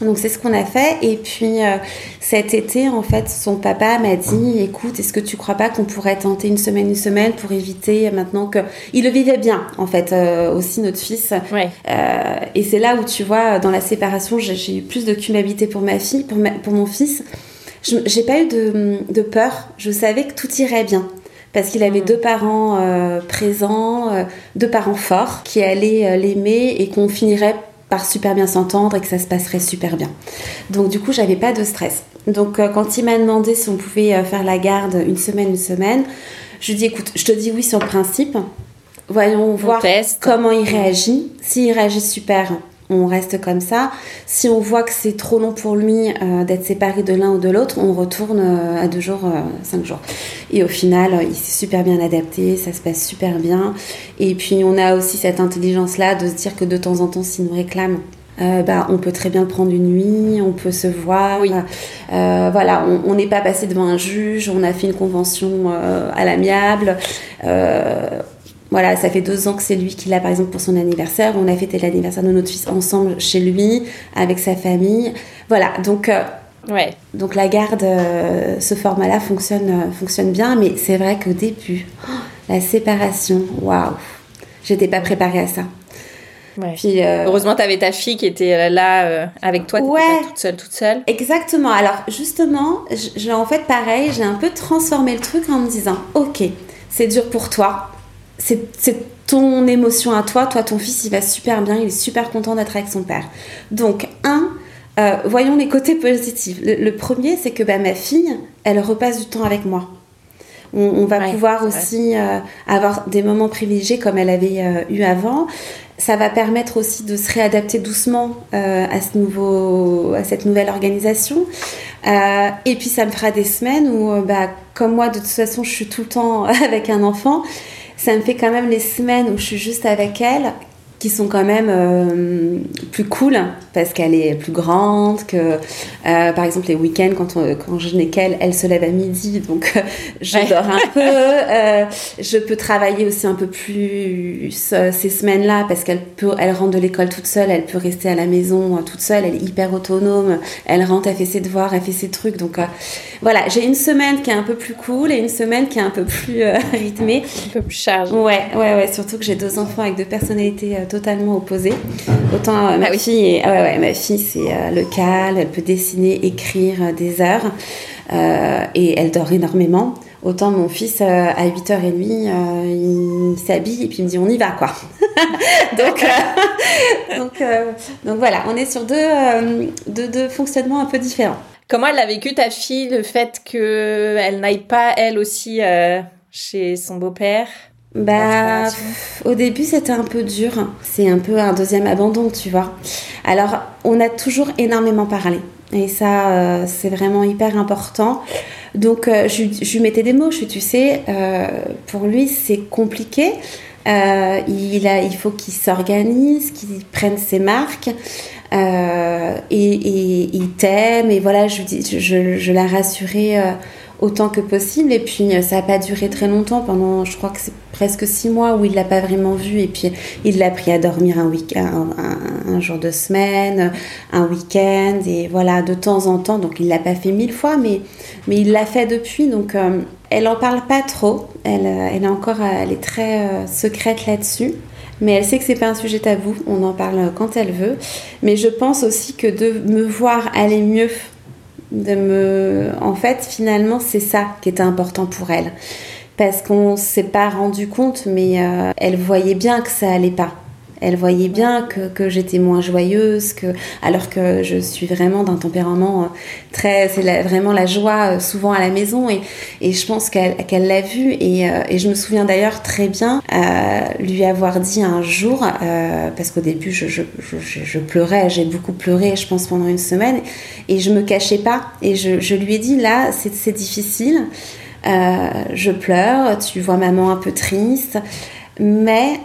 Donc c'est ce qu'on a fait. Et puis euh, cet été, en fait, son papa m'a dit écoute, est-ce que tu crois pas qu'on pourrait tenter une semaine, une semaine pour éviter maintenant que. Il le vivait bien, en fait, euh, aussi, notre fils. Ouais. Euh, et c'est là où tu vois, dans la séparation, j'ai eu plus de culpabilité pour ma fille, pour, ma- pour mon fils. Je- J'ai pas eu de, de peur. Je savais que tout irait bien. Parce qu'il avait deux parents euh, présents, euh, deux parents forts, qui allaient euh, l'aimer et qu'on finirait par super bien s'entendre et que ça se passerait super bien. Donc du coup, j'avais pas de stress. Donc quand il m'a demandé si on pouvait faire la garde une semaine, une semaine, je lui ai dit écoute, je te dis oui sur le principe. Voyons voir teste. comment il réagit. S'il réagit super, on reste comme ça. Si on voit que c'est trop long pour lui euh, d'être séparé de l'un ou de l'autre, on retourne euh, à deux jours, euh, cinq jours. Et au final, il s'est super bien adapté, ça se passe super bien. Et puis on a aussi cette intelligence-là de se dire que de temps en temps, s'il nous réclame, bah, on peut très bien prendre une nuit, on peut se voir. Oui. Voilà, on n'est pas passé devant un juge, on a fait une convention à l'amiable. Voilà, ça fait deux ans que c'est lui qui l'a, par exemple, pour son anniversaire. On a fêté l'anniversaire de notre fils ensemble chez lui, avec sa famille. Voilà, donc, euh, Ouais. donc la garde, euh, ce format-là fonctionne, euh, fonctionne bien, mais c'est vrai qu'au début, oh, la séparation, waouh, j'étais pas préparée à ça. ouais. Puis, euh, Heureusement, t'avais ta fille qui était là euh, avec toi. t'étais Ouais. pas toute seule, toute seule. Exactement. Alors justement, j'ai en fait pareil, j'ai un peu transformé le truc en me disant, ok, c'est dur pour toi, c'est c'est ton émotion à toi, toi ton fils il va super bien, il est super content d'être avec son père. Donc un, euh, voyons les côtés positifs. Le, le premier c'est que bah, ma fille, elle repasse du temps avec moi. On, on va Ouais, pouvoir aussi euh, avoir des moments privilégiés comme elle avait euh, eu avant. Ça va permettre aussi de se réadapter doucement à, ce nouveau, à cette nouvelle organisation. Et puis ça me fera des semaines où, bah, comme moi, de toute façon, je suis tout le temps avec un enfant. Ça me fait quand même les semaines où je suis juste avec elle qui sont quand même euh, plus cool parce qu'elle est plus grande que euh, par exemple les week-ends quand, on- quand je n'ai qu'elle elle se lève à midi donc euh, je Ouais. dors un peu euh, je peux travailler aussi un peu plus ces semaines là parce qu'elle peut elle rentre de l'école toute seule elle peut rester à la maison toute seule elle est hyper autonome elle rentre elle fait ses devoirs elle fait ses trucs donc voilà j'ai une semaine qui est un peu plus cool et une semaine qui est un peu plus rythmée Un peu plus chargée. Ouais, ouais, ouais. Surtout que j'ai deux enfants avec deux personnalités euh, totalement opposées. Autant euh, ma Ah oui. fille, est- ah ouais, ouais, ma fille c'est euh, le calme, elle peut dessiner, écrire euh, des heures euh, et elle dort énormément. Autant mon fils euh, à 8h30, euh, il s'habille et puis il me dit on y va quoi. donc, euh, donc, donc voilà, on est sur deux, deux, deux fonctionnements un peu différents. Comment elle a vécu ta fille, le fait qu'elle n'aille pas, elle aussi, chez son beau-père? Bah, au début, c'était un peu dur. C'est un peu un deuxième abandon, tu vois. Alors, on a toujours énormément parlé. Et ça, euh, c'est vraiment hyper important. Donc, euh, je, lui- mettais des mots. Je tu sais, euh, pour lui, c'est compliqué. Il, a, il faut qu'il s'organise, qu'il prenne ses marques. Et, il t'aime. Et voilà, je, je, je, je autant que possible. Et puis, euh, ça n'a pas duré très longtemps. Pendant, je crois que c'est presque six mois où il l'a pas vraiment vu. Et puis, il l'a pris à dormir un, week un, un- jour de semaine, un week-end. Et voilà, de temps en temps. Donc, il l'a pas fait mille fois, mais, mais il l'a fait depuis. Donc, euh, elle en parle pas trop. Elle, euh, elle est encore, euh, elle est très euh, secrète là-dessus. mais elle sait que c'est pas un sujet tabou. On en parle quand elle veut. Mais je pense aussi que de me voir aller mieux, de me, en fait, finalement, c'est ça qui était important pour elle, parce qu'on s'est pas rendu compte, mais euh, elle voyait bien que ça allait pas. Elle voyait bien que, que j'étais moins joyeuse, que, alors que je suis vraiment d'un tempérament euh, très. C'est vraiment la joie euh, souvent à la maison et, et je pense qu'elle qu'elle l'a vu. Et, euh, et, je me souviens d'ailleurs très bien lui avoir dit un jour, parce qu'au début je, je, pleurais, j'ai beaucoup pleuré, je pense, pendant une semaine, et je me cachais pas. Et je, lui ai dit là, c'est difficile. Je pleure, tu vois maman un peu triste, mais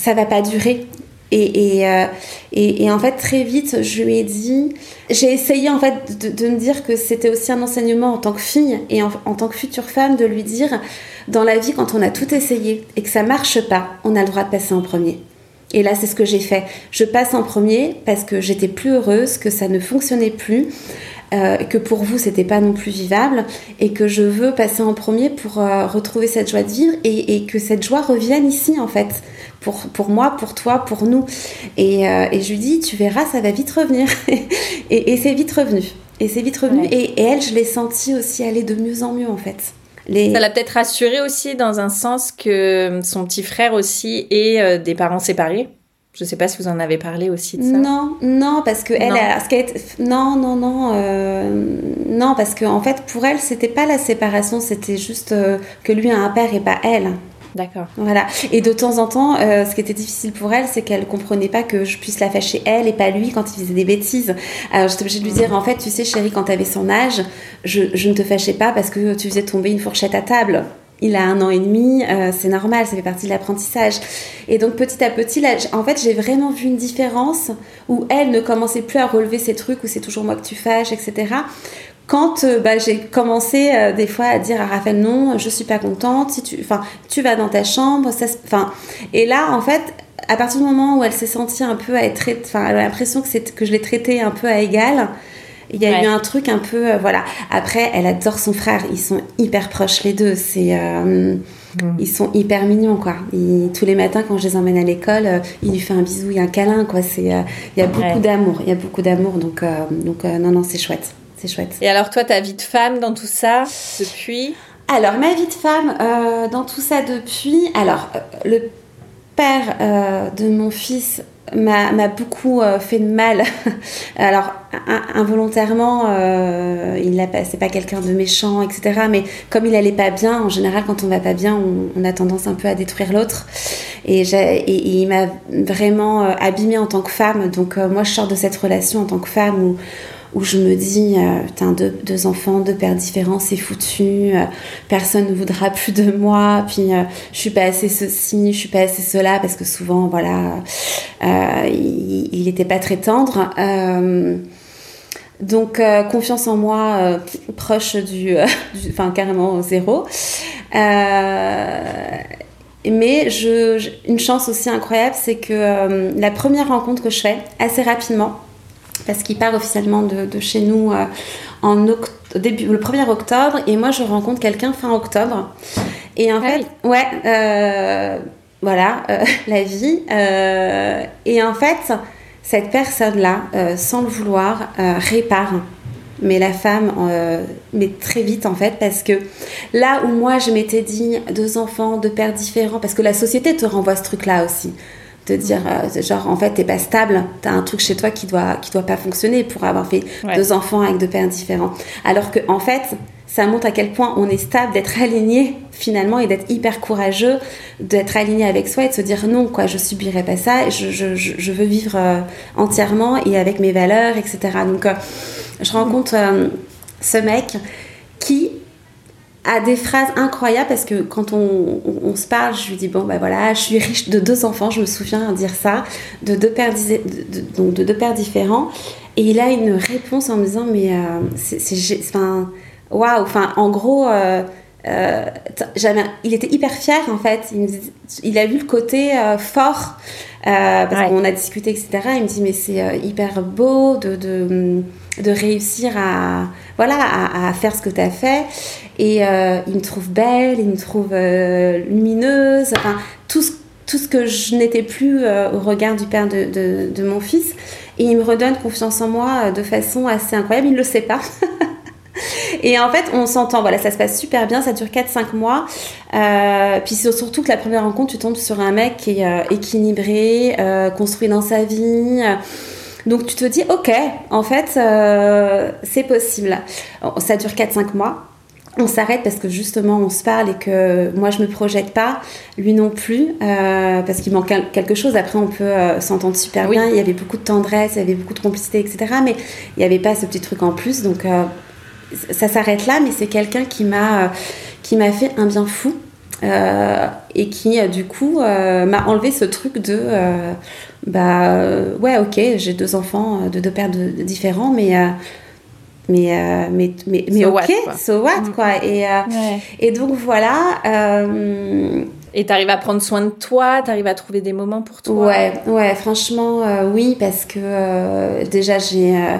ça va pas durer. Et, euh, et, et, en fait, très vite, je lui ai dit, j'ai essayé en fait de, me dire que c'était aussi un enseignement en tant que fille et en, en, tant que future femme de lui dire, dans la vie, quand on a tout essayé et que ça marche pas, on a le droit de passer en premier. Et là, c'est ce que j'ai fait. Je passe en premier parce que j'étais plus heureuse, que ça ne fonctionnait plus. Euh, que pour vous c'était pas non plus vivable et que je veux passer en premier pour euh, retrouver cette joie de vivre et, que cette joie revienne ici en fait pour, pour moi, pour toi, pour nous. Et, euh, et je lui dis, tu verras, ça va vite revenir. et, et c'est vite revenu. Et c'est vite revenu. Ouais. Et, et, elle, je l'ai senti aussi aller de mieux en mieux en fait. Les... Ça l'a peut-être rassuré aussi dans un sens que son petit frère aussi ait euh, des parents séparés. Je sais pas si vous en avez parlé aussi de ça. Non, non, parce que elle, non. Elle, non, non, non, euh, non, parce que en fait, pour elle, c'était pas la séparation, c'était juste euh, que lui a un père et pas elle. D'accord. Voilà. Et de temps en temps, euh, ce qui était difficile pour elle, c'est qu'elle comprenait pas que je puisse la fâcher elle et pas lui quand il faisait des bêtises. Alors j'étais obligée de lui dire, en fait, tu sais, chérie, quand tu avais son âge, je, ne te fâchais pas parce que tu faisais tomber une fourchette à table il a un an et demi, euh, c'est normal, ça fait partie de l'apprentissage. Et donc petit à petit, là, en fait, j'ai vraiment vu une différence où elle ne commençait plus à relever ces trucs où c'est toujours moi que tu fâches, etc. Quand euh, bah, j'ai commencé euh, des fois à dire à Raphaël non, je suis pas contente, si tu, enfin, tu vas dans ta chambre, ça, enfin, et là en fait, à partir du moment où elle s'est sentie un peu à être, enfin, elle a l'impression que c'est que je l'ai traitée un peu à égal. Il y a ouais. eu un truc un peu, euh, voilà. Après, elle adore son frère. Ils sont hyper proches les deux. C'est, euh, mmh. ils sont hyper mignons, quoi. Ils, tous les matins, quand je les emmène à l'école, euh, il lui fait un bisou, il y a un câlin, quoi. C'est, euh, il y a beaucoup ouais. d'amour. Il y a beaucoup d'amour. Donc, euh, donc non, non, c'est chouette. C'est chouette. Et alors, toi, ta vie de femme dans tout ça, depuis Alors, ma vie de femme dans tout ça depuis. Alors, le père de mon fils m'a beaucoup euh, fait de mal. Alors, involontairement, euh, il n'a pas, c'est pas quelqu'un de méchant, etc. Mais comme il allait pas bien, en général, quand on va pas bien, on, on a tendance un peu à détruire l'autre. Et, et, et, il m'a vraiment euh, abîmée en tant que femme. Donc, euh, moi, je sors de cette relation en tant que femme où où je me dis, euh, deux, enfants, deux pères différents, c'est foutu, euh, personne ne voudra plus de moi, puis euh, je suis pas assez ceci, je suis pas assez cela, parce que souvent, voilà, euh, il n'était pas très tendre. Donc, confiance en moi proche du, enfin, carrément zéro. mais je, une chance aussi incroyable, c'est que la première rencontre que je fais, assez rapidement, parce qu'il part officiellement de, de chez nous euh, en début, le 1er octobre et moi je rencontre quelqu'un fin octobre. Et en ah fait, oui. ouais, euh, voilà, euh, la vie. Et en fait, cette personne-là, sans le vouloir, répare. Mais la femme, mais très vite en fait, parce que là où moi je m'étais dit deux enfants, deux pères différents, parce que la société te renvoie ce truc-là aussi de dire euh, genre en fait t'es pas stable. T'as un truc chez toi qui doit qui doit pas fonctionner pour avoir fait ouais. deux enfants avec deux pères différents. Alors que en fait ça montre à quel point on est stable d'être aligné finalement et d'être hyper courageux d'être aligné avec soi et de se dire non quoi je subirai pas ça. Je, je, je veux vivre euh, entièrement et avec mes valeurs etc donc euh, je rencontre ce mec qui a des phrases incroyables parce que quand on, on, on, se parle, je lui dis bon ben voilà, je suis riche de deux enfants, je me souviens dire ça, de deux pères, de, de, donc de deux pères différents, et il a une réponse en me disant mais euh, c'est, enfin waouh, enfin en gros. Euh, euh, il était hyper fier en fait. Il, me dit, il a vu le côté fort parce ouais. qu'on a discuté, etc. Il me dit mais c'est hyper beau de, de, de, réussir à voilà à, faire ce que tu as fait. Et euh, il me trouve belle, il me trouve euh, lumineuse. Enfin tout ce tout ce que je n'étais plus au regard du père de, de, mon fils. Et il me redonne confiance en moi de façon assez incroyable. Il ne le sait pas. Et en fait, on s'entend, voilà, ça se passe super bien, ça dure 4-5 mois. Euh, puis surtout que la première rencontre, tu tombes sur un mec qui est euh, équilibré, euh, construit dans sa vie. Donc tu te dis, ok, en fait, c'est possible. Ça dure 4-5 mois on s'arrête parce que justement on se parle et que moi je me projette pas, lui non plus, parce qu'il manque quelque chose. Après on peut s'entendre super bien. Il y avait beaucoup de tendresse, il y avait beaucoup de complicité, etc. Mais il n'y avait pas ce petit truc en plus. Donc ça s'arrête là, mais c'est quelqu'un qui m'a qui m'a fait un bien fou. Euh, et qui du coup euh, m'a enlevé ce truc de euh, bah ouais ok j'ai deux enfants de deux pères différents mais mais mais mais, mais ok what, so what mm. quoi et et donc voilà et tu arrives à prendre soin de toi, tu arrives à trouver des moments pour toi. Ouais, ouais, franchement, euh, oui, parce que euh, déjà j'ai euh,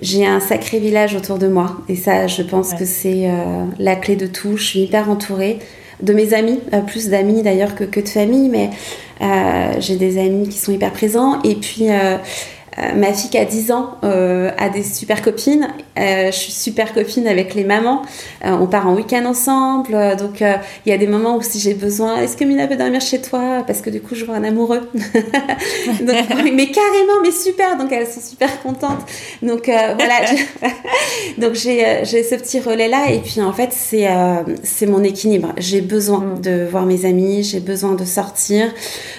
j'ai un sacré village autour de moi, et ça, je pense que c'est la clé de tout. Je suis hyper entourée de mes amis, plus d'amis d'ailleurs que, que de famille, mais j'ai des amis qui sont hyper présents, et puis euh, ma fille qui a 10 ans euh, a des super copines. Euh, je suis super copine avec les mamans. on part en week-end ensemble. donc il y a des moments où si j'ai besoin, est-ce que Mina peut dormir chez toi? Parce que du coup je vois un amoureux. mais carrément, mais super. Donc elles sont super contentes. Donc voilà. donc j'ai ce petit relais là. Et puis en fait c'est c'est mon équilibre. J'ai besoin mm. de voir mes amis. J'ai besoin de sortir.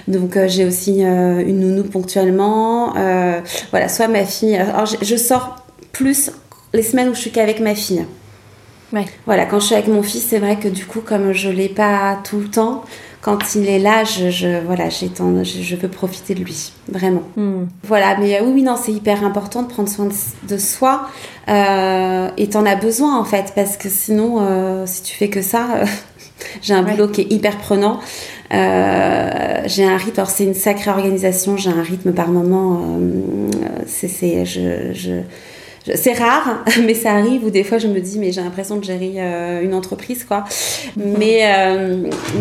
Donc j'ai aussi une nounou ponctuellement voilà, soit ma fille. Alors, je, sors plus les semaines où je suis qu'avec ma fille. Voilà, quand je suis avec mon fils, c'est vrai que du coup, comme je l'ai pas tout le temps, quand il est là, je, voilà, je, je, veux profiter de lui, vraiment. Hmm. Voilà, mais euh, oui, non, c'est hyper important de prendre soin de, soi. Euh, et t'en as besoin, en fait, parce que sinon, euh, si tu fais que ça, j'ai un boulot qui est hyper prenant. Euh, j'ai un rythme, alors c'est une sacrée organisation, j'ai un rythme par moment. Euh, c'est, rare, mais ça arrive où des fois je me dis mais j'ai l'impression de gérer euh, une entreprise quoi. Mais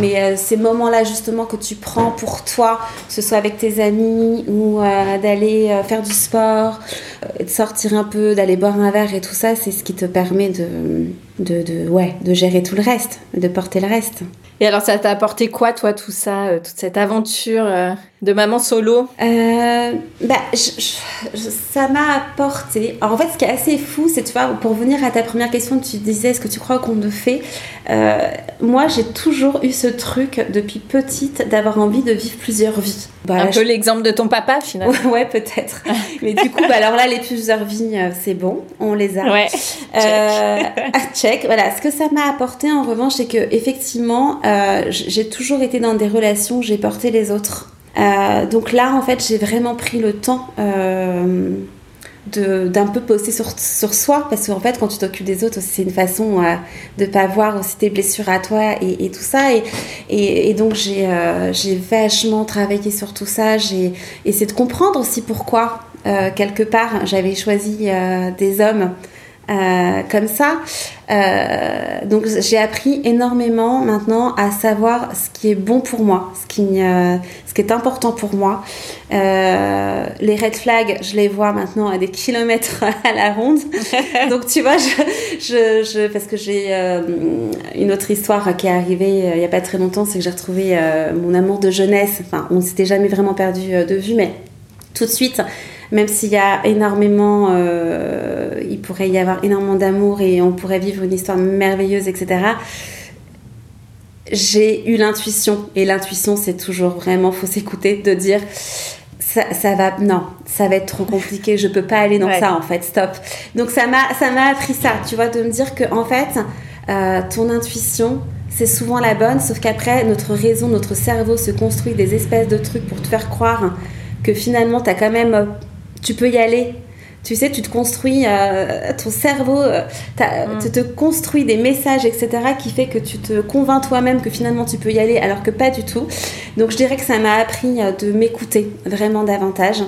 mais ces moments-là justement que tu prends pour toi, que ce soit avec tes amis ou d'aller faire du sport, de sortir un peu, d'aller boire un verre et tout ça, c'est ce qui te permet de, de ouais de gérer tout le reste, de porter le reste. Et alors, ça t'a apporté quoi, toi, tout ça, euh, toute cette aventure euh, de maman solo euh, bah, Ça m'a apporté. Alors, en fait, ce qui est assez fou, c'est, tu vois, pour venir à ta première question, tu disais, est-ce que tu crois qu'on le fait? Moi, j'ai toujours eu ce truc, depuis petite, d'avoir envie de vivre plusieurs vies. Bah, Un peu l'exemple de ton papa, finalement. ouais, peut-être. Mais du coup, bah, alors là, les plusieurs vies, c'est bon, on les a. Ouais. check. check. Voilà. Ce que ça m'a apporté, en revanche, c'est que effectivement, euh, j'ai toujours été dans des relations où j'ai porté les autres. Euh, donc là, en fait, j'ai vraiment pris le temps euh, d'un peu poser sur, sur soi, parce qu'en fait, quand tu t'occupes des autres, c'est une façon de pas voir aussi tes blessures à toi et, tout ça. Et, et, donc, j'ai vachement travaillé sur tout ça. J'ai essayé de comprendre aussi pourquoi, quelque part, j'avais choisi des hommes euh, comme ça. Euh, donc j'ai appris énormément maintenant à savoir ce qui est bon pour moi, ce qui, euh, ce qui est important pour moi. les red flags, je les vois maintenant à des kilomètres à la ronde. donc tu vois, je, je, parce que j'ai une autre histoire qui est arrivée il n'y a pas très longtemps, c'est que j'ai retrouvé mon amour de jeunesse. Enfin, on ne s'était jamais vraiment perdu de vue, mais tout de suite même s'il y a énormément, euh, il pourrait y avoir énormément d'amour et on pourrait vivre une histoire merveilleuse, etc. J'ai eu l'intuition, et l'intuition, c'est toujours vraiment, faut s'écouter, de dire ça, ça, va, non, ça va être trop compliqué, je peux pas aller dans ça en fait, stop. Donc ça m'a, ça m'a appris ça, tu vois, de me dire que en fait, euh, ton intuition, c'est souvent la bonne, sauf qu'après, notre raison, notre cerveau se construit des espèces de trucs pour te faire croire que finalement, tu as quand même tu peux y aller. Tu sais, tu te construis, euh, ton cerveau euh, mm. te, construit des messages, etc., qui fait que tu te convaincs toi-même que finalement tu peux y aller, alors que pas du tout. Donc je dirais que ça m'a appris euh, de m'écouter vraiment davantage,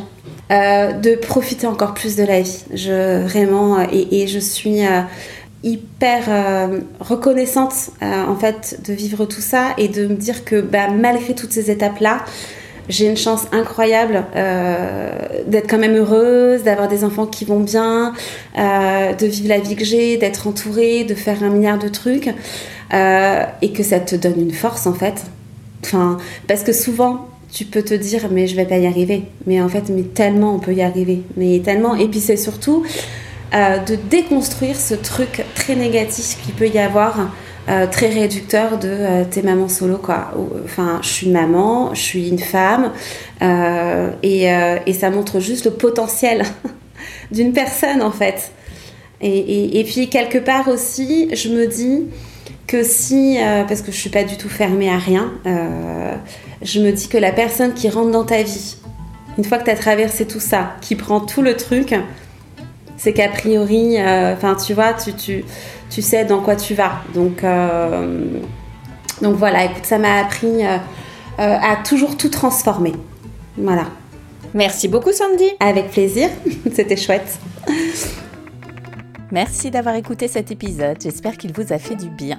de profiter encore plus de la vie. Je, vraiment, et, je suis hyper euh, reconnaissante euh, en fait de vivre tout ça et de me dire que bah, malgré toutes ces étapes là j'ai une chance incroyable euh, d'être quand même heureuse, d'avoir des enfants qui vont bien, de vivre la vie que j'ai, d'être entourée, de faire un milliard de trucs, et que ça te donne une force en fait. Enfin, parce que souvent, tu peux te dire, mais je vais pas y arriver. Mais en fait, mais tellement on peut y arriver. Mais tellement. Et puis c'est surtout euh, de déconstruire ce truc très négatif qu'il peut y avoir, euh, très réducteur de euh, t'es maman solo quoi. Enfin, je suis maman, je suis une femme, et, et, ça montre juste le potentiel d'une personne en fait. Et, et, puis quelque part aussi, je me dis que si, parce que je suis pas du tout fermée à rien, je me dis que la personne qui rentre dans ta vie, une fois que tu as traversé tout ça, qui prend tout le truc, c'est qu'a priori, euh, enfin, tu vois, tu, tu, tu, sais dans quoi tu vas. Donc, euh, donc voilà, écoute, ça m'a appris euh, à toujours tout transformer. Voilà. Merci beaucoup, Sandy. Avec plaisir, c'était chouette. Merci d'avoir écouté cet épisode, j'espère qu'il vous a fait du bien.